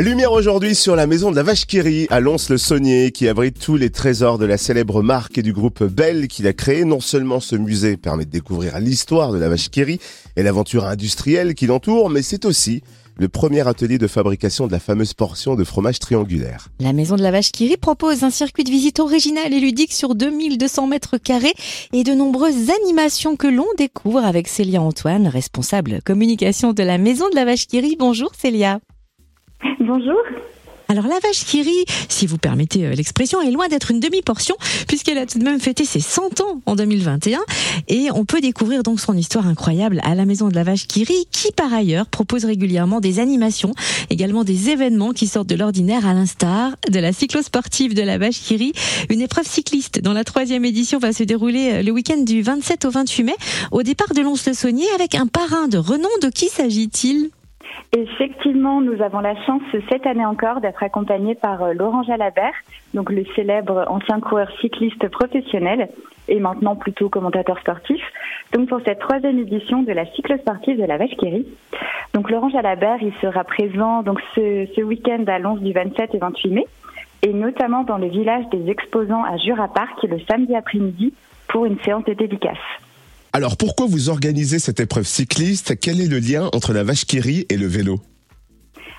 Lumière aujourd'hui sur la maison de la vache Kiri à Lons-le-Saunier qui abrite tous les trésors de la célèbre marque et du groupe Bell qu'il a créé. Non seulement ce musée permet de découvrir l'histoire de la vache Kiri et l'aventure industrielle qui l'entoure, mais c'est aussi le premier atelier de fabrication de la fameuse portion de fromage triangulaire. La maison de la vache Kiri propose un circuit de visite original et ludique sur 2200 mètres carrés et de nombreuses animations que l'on découvre avec Célia Antoine, responsable communication de la maison de la vache Kiri. Bonjour Célia. Bonjour. Alors la vache qui rit, si vous permettez euh, l'expression, est loin d'être une demi-portion puisqu'elle a tout de même fêté ses 100 ans en 2021 et on peut découvrir donc son histoire incroyable à la maison de la vache qui rit qui par ailleurs propose régulièrement des animations, également des événements qui sortent de l'ordinaire à l'instar de la cyclosportive de la vache qui rit, une épreuve cycliste dont la troisième édition va se dérouler euh, le week-end du 27 au 28 mai au départ de Lons-le-Saunier avec un parrain de renom. De qui s'agit-il? Effectivement, nous avons la chance cette année encore d'être accompagnés par euh, Laurent Jalabert, donc le célèbre ancien coureur cycliste professionnel et maintenant plutôt commentateur sportif. Donc pour cette troisième édition de la cyclosportive de la Vache Kéry. Donc Laurent Jalabert, il sera présent donc ce, ce week-end à Lons du 27 et 28 mai et notamment dans le village des exposants à Jura Park le samedi après-midi pour une séance de dédicace. Alors pourquoi vous organisez cette épreuve cycliste? Quel est le lien entre la vache qui et le vélo?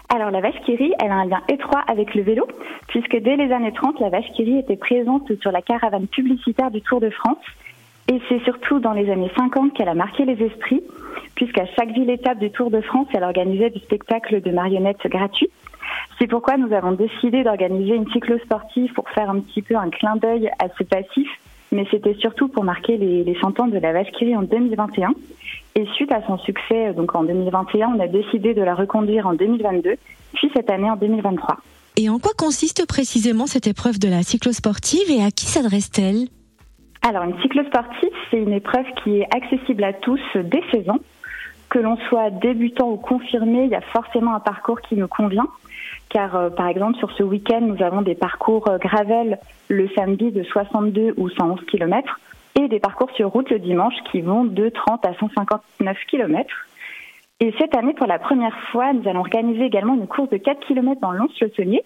Alors la vache qui elle a un lien étroit avec le vélo, puisque dès les années 30, la vache qui était présente sur la caravane publicitaire du Tour de France. Et c'est surtout dans les années 50 qu'elle a marqué les esprits, puisqu'à chaque ville-étape du Tour de France, elle organisait du spectacle de marionnettes gratuits. C'est pourquoi nous avons décidé d'organiser une cyclosportive pour faire un petit peu un clin d'œil à ce passif mais c'était surtout pour marquer les, les 100 ans de la qui en 2021. Et suite à son succès, donc en 2021, on a décidé de la reconduire en 2022, puis cette année en 2023. Et en quoi consiste précisément cette épreuve de la cyclosportive et à qui s'adresse-t-elle? Alors, une cyclosportive, c'est une épreuve qui est accessible à tous dès 16 ans. Que l'on soit débutant ou confirmé, il y a forcément un parcours qui nous convient car euh, par exemple sur ce week-end, nous avons des parcours euh, gravel le samedi de 62 ou 111 km et des parcours sur route le dimanche qui vont de 30 à 159 km. Et cette année, pour la première fois, nous allons organiser également une course de 4 km dans Lons-le-Saunier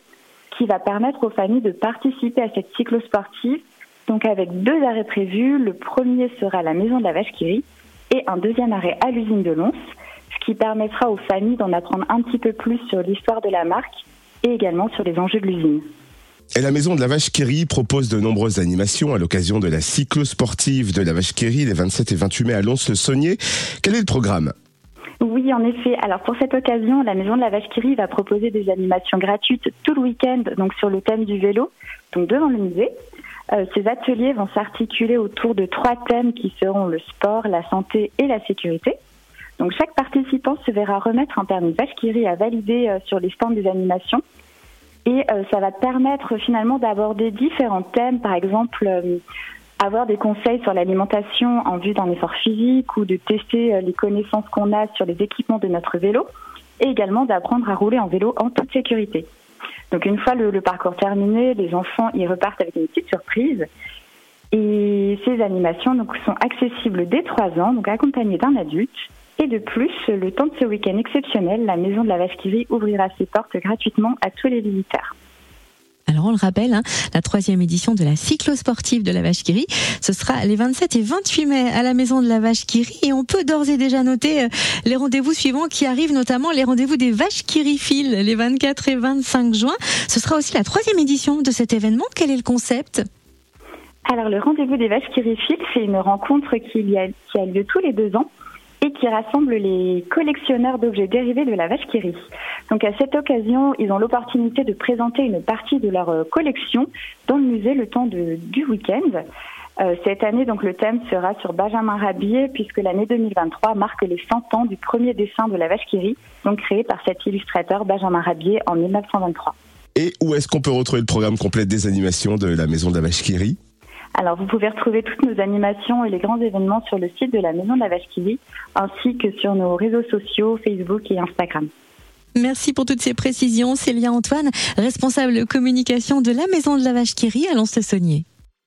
qui va permettre aux familles de participer à cette cyclosportive. Donc avec deux arrêts prévus, le premier sera à la Maison de la Vache qui rit et un deuxième arrêt à l'usine de Lons, ce qui permettra aux familles d'en apprendre un petit peu plus sur l'histoire de la marque et également sur les enjeux de l'usine. Et la Maison de la Vache Kéry propose de nombreuses animations à l'occasion de la cyclosportive de la Vache Kéry les 27 et 28 mai à Lons-le-Saunier. Quel est le programme? Oui, en effet. Alors pour cette occasion, la Maison de la Vache Kéry va proposer des animations gratuites tout le week-end, donc sur le thème du vélo, donc devant le musée. Euh, ces ateliers vont s'articuler autour de trois thèmes qui seront le sport, la santé et la sécurité. Donc chaque participant se verra remettre un permis vache à valider euh, sur les stands des animations. Et euh, ça va permettre finalement d'aborder différents thèmes, par exemple euh, avoir des conseils sur l'alimentation en vue d'un effort physique ou de tester les connaissances qu'on a sur les équipements de notre vélo et également d'apprendre à rouler en vélo en toute sécurité. Donc une fois le, le parcours terminé, les enfants y repartent avec une petite surprise. Et ces animations donc, sont accessibles dès 3 ans, donc accompagnées d'un adulte. Et de plus, le temps de ce week-end exceptionnel, la Maison de la Vache qui ouvrira ses portes gratuitement à tous les visiteurs. Alors on le rappelle, hein, la troisième édition de la cyclosportive de la Vache qui ce sera les 27 et 28 mai à la Maison de la Vache qui et on peut d'ores et déjà noter euh, les rendez-vous suivants qui arrivent, notamment les rendez-vous des Vaches qui les 24 et 25 juin. Ce sera aussi la troisième édition de cet événement. Quel est le concept? Alors le rendez-vous des Vaches qui c'est une rencontre qui a, qui a lieu tous les deux ans qui rassemble les collectionneurs d'objets dérivés de la vache qui rit. Donc à cette occasion, ils ont l'opportunité de présenter une partie de leur euh, collection dans le musée le temps de, du week-end. Euh, cette année, donc le thème sera sur Benjamin Rabier, puisque l'année 2023 marque les 100 ans du premier dessin de la vache qui rit, donc créé par cet illustrateur Benjamin Rabier en 1923. Et où est-ce qu'on peut retrouver le programme complet des animations de la Maison de la Vache qui rit? Alors, vous pouvez retrouver toutes nos animations et les grands événements sur le site de la Maison de la Vache qui ainsi que sur nos réseaux sociaux, Facebook et Instagram. Merci pour toutes ces précisions, Célia Antoine, responsable communication de la Maison de la Vache qui à Lons-le-Saunier.